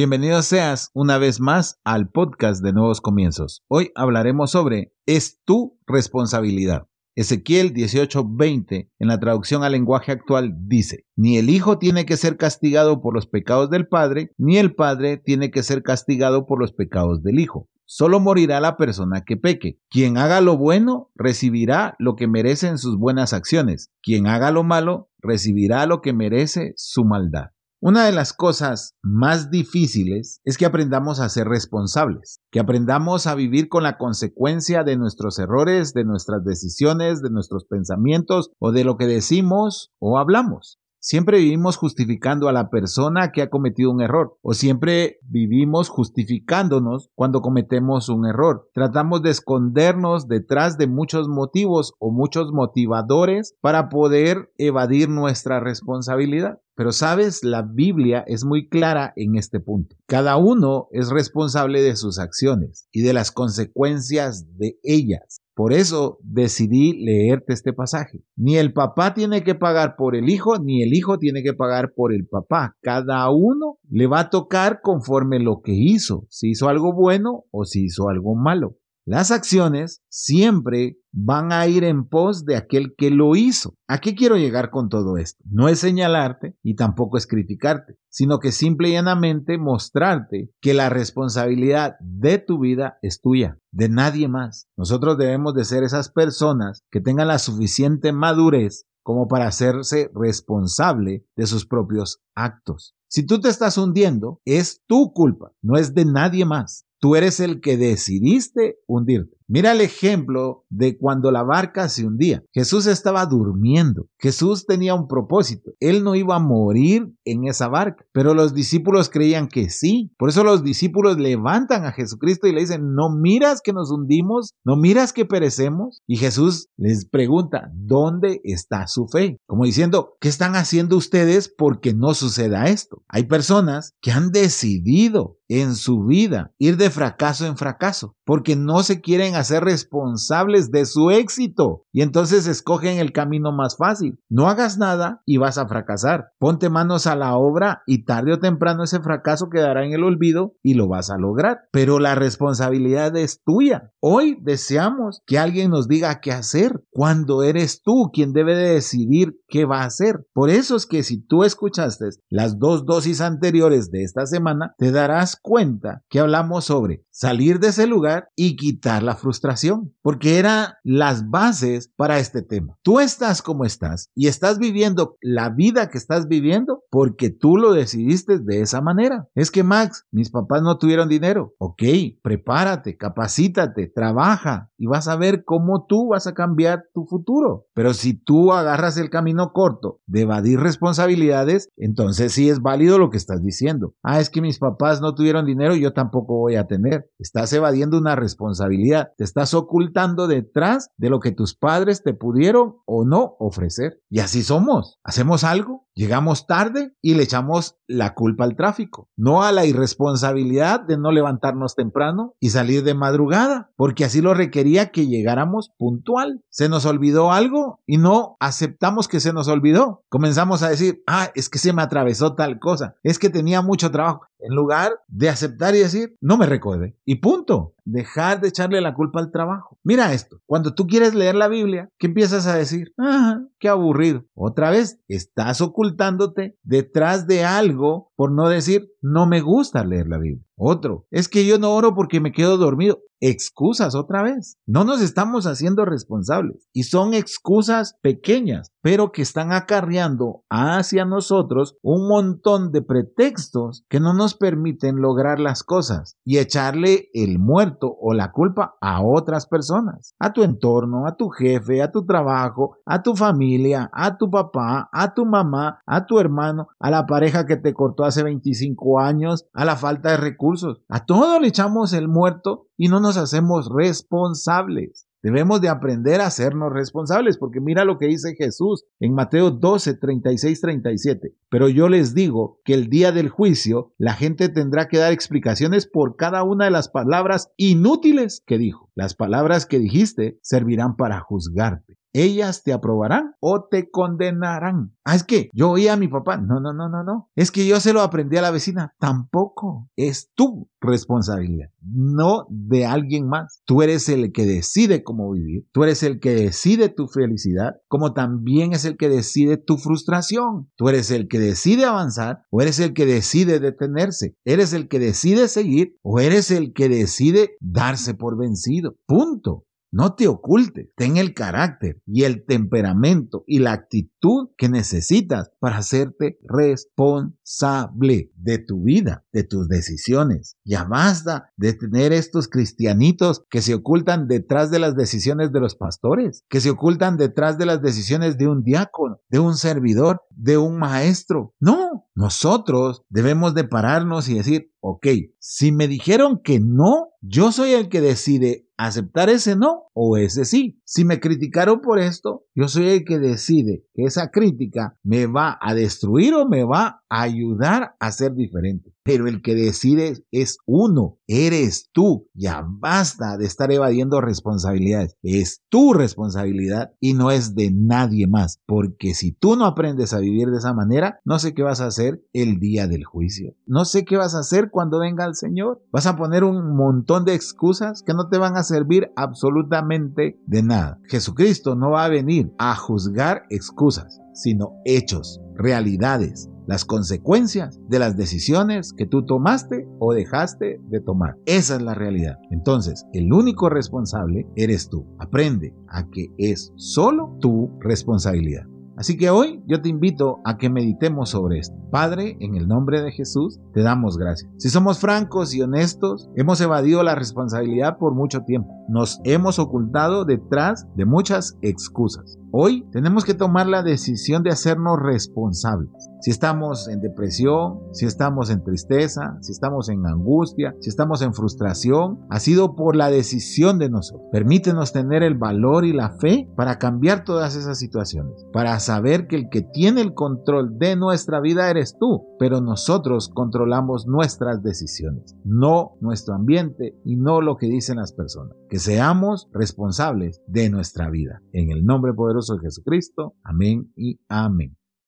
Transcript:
Bienvenido seas una vez más al podcast de Nuevos Comienzos. Hoy hablaremos sobre es tu responsabilidad. Ezequiel 18:20 en la traducción al lenguaje actual dice, ni el Hijo tiene que ser castigado por los pecados del Padre, ni el Padre tiene que ser castigado por los pecados del Hijo. Solo morirá la persona que peque. Quien haga lo bueno recibirá lo que merece en sus buenas acciones. Quien haga lo malo recibirá lo que merece su maldad. Una de las cosas más difíciles es que aprendamos a ser responsables, que aprendamos a vivir con la consecuencia de nuestros errores, de nuestras decisiones, de nuestros pensamientos o de lo que decimos o hablamos. Siempre vivimos justificando a la persona que ha cometido un error o siempre vivimos justificándonos cuando cometemos un error. Tratamos de escondernos detrás de muchos motivos o muchos motivadores para poder evadir nuestra responsabilidad. Pero sabes, la Biblia es muy clara en este punto. Cada uno es responsable de sus acciones y de las consecuencias de ellas. Por eso decidí leerte este pasaje. Ni el papá tiene que pagar por el hijo, ni el hijo tiene que pagar por el papá. Cada uno le va a tocar conforme lo que hizo, si hizo algo bueno o si hizo algo malo. Las acciones siempre van a ir en pos de aquel que lo hizo. ¿A qué quiero llegar con todo esto? No es señalarte y tampoco es criticarte, sino que simple y llanamente mostrarte que la responsabilidad de tu vida es tuya, de nadie más. Nosotros debemos de ser esas personas que tengan la suficiente madurez como para hacerse responsable de sus propios actos. Si tú te estás hundiendo, es tu culpa, no es de nadie más. Tú eres el que decidiste hundirte. Mira el ejemplo de cuando la barca se hundía. Jesús estaba durmiendo. Jesús tenía un propósito. Él no iba a morir en esa barca, pero los discípulos creían que sí. Por eso los discípulos levantan a Jesucristo y le dicen, no miras que nos hundimos, no miras que perecemos. Y Jesús les pregunta, ¿dónde está su fe? Como diciendo, ¿qué están haciendo ustedes porque no suceda esto? Hay personas que han decidido en su vida ir de fracaso en fracaso porque no se quieren hacer responsables de su éxito y entonces escogen el camino más fácil. No hagas nada y vas a fracasar. Ponte manos a la obra y tarde o temprano ese fracaso quedará en el olvido y lo vas a lograr. Pero la responsabilidad es tuya. Hoy deseamos que alguien nos diga qué hacer cuando eres tú quien debe de decidir qué va a hacer. Por eso es que si tú escuchaste las dos dosis anteriores de esta semana, te darás cuenta que hablamos sobre salir de ese lugar y quitar la frustración, porque eran las bases para este tema. Tú estás como estás y estás viviendo la vida que estás viviendo porque tú lo decidiste de esa manera. Es que Max, mis papás no tuvieron dinero. Ok, prepárate, capacítate, trabaja y vas a ver cómo tú vas a cambiar tu futuro. Pero si tú agarras el camino corto de evadir responsabilidades, entonces sí es válido lo que estás diciendo. Ah, es que mis papás no tuvieron dinero y yo tampoco voy a tener. Estás evadiendo una responsabilidad. Te estás ocultando detrás de lo que tus padres te pudieron o no ofrecer. Y así somos. Hacemos algo, llegamos tarde y le echamos la culpa al tráfico, no a la irresponsabilidad de no levantarnos temprano y salir de madrugada, porque así lo requería que llegáramos puntual. Se nos olvidó algo y no aceptamos que se nos olvidó. Comenzamos a decir, ah, es que se me atravesó tal cosa, es que tenía mucho trabajo en lugar de aceptar y decir, no me recuerde. Y punto. Dejar de echarle la culpa al trabajo. Mira esto, cuando tú quieres leer la Biblia, ¿qué empiezas a decir? Ah, qué aburrido. Otra vez, estás ocultándote detrás de algo por no decir, no me gusta leer la Biblia. Otro, es que yo no oro porque me quedo dormido. Excusas otra vez. No nos estamos haciendo responsables. Y son excusas pequeñas, pero que están acarreando hacia nosotros un montón de pretextos que no nos permiten lograr las cosas y echarle el muerto o la culpa a otras personas, a tu entorno, a tu jefe, a tu trabajo, a tu familia, a tu papá, a tu mamá, a tu hermano, a la pareja que te cortó hace 25 años, a la falta de recursos. A todo le echamos el muerto y no nos hacemos responsables. Debemos de aprender a hacernos responsables, porque mira lo que dice Jesús en Mateo 12, 36, 37. Pero yo les digo que el día del juicio la gente tendrá que dar explicaciones por cada una de las palabras inútiles que dijo. Las palabras que dijiste servirán para juzgarte. Ellas te aprobarán o te condenarán. Ah, es que yo oí a mi papá. No, no, no, no, no. Es que yo se lo aprendí a la vecina. Tampoco. Es tu responsabilidad, no de alguien más. Tú eres el que decide cómo vivir. Tú eres el que decide tu felicidad, como también es el que decide tu frustración. Tú eres el que decide avanzar o eres el que decide detenerse. Eres el que decide seguir o eres el que decide darse por vencido. Punto. No te ocultes, ten el carácter y el temperamento y la actitud que necesitas para hacerte responsable de tu vida, de tus decisiones. Ya basta de tener estos cristianitos que se ocultan detrás de las decisiones de los pastores, que se ocultan detrás de las decisiones de un diácono, de un servidor, de un maestro. No, nosotros debemos de pararnos y decir, ok, si me dijeron que no, yo soy el que decide aceptar ese no o ese sí. Si me criticaron por esto, yo soy el que decide que esa crítica me va a destruir o me va ayudar a ser diferente. Pero el que decide es uno, eres tú. Ya basta de estar evadiendo responsabilidades. Es tu responsabilidad y no es de nadie más. Porque si tú no aprendes a vivir de esa manera, no sé qué vas a hacer el día del juicio. No sé qué vas a hacer cuando venga el Señor. Vas a poner un montón de excusas que no te van a servir absolutamente de nada. Jesucristo no va a venir a juzgar excusas, sino hechos, realidades, las consecuencias de las decisiones que tú tomaste o dejaste de tomar. Esa es la realidad. Entonces, el único responsable eres tú. Aprende a que es solo tu responsabilidad. Así que hoy yo te invito a que meditemos sobre esto. Padre, en el nombre de Jesús, te damos gracias. Si somos francos y honestos, hemos evadido la responsabilidad por mucho tiempo. Nos hemos ocultado detrás de muchas excusas. Hoy tenemos que tomar la decisión de hacernos responsables. Si estamos en depresión, si estamos en tristeza, si estamos en angustia, si estamos en frustración, ha sido por la decisión de nosotros. Permítenos tener el valor y la fe para cambiar todas esas situaciones, para saber que el que tiene el control de nuestra vida eres tú, pero nosotros controlamos nuestras decisiones, no nuestro ambiente y no lo que dicen las personas. Que seamos responsables de nuestra vida. En el nombre poderoso de Jesucristo. Amén y amén.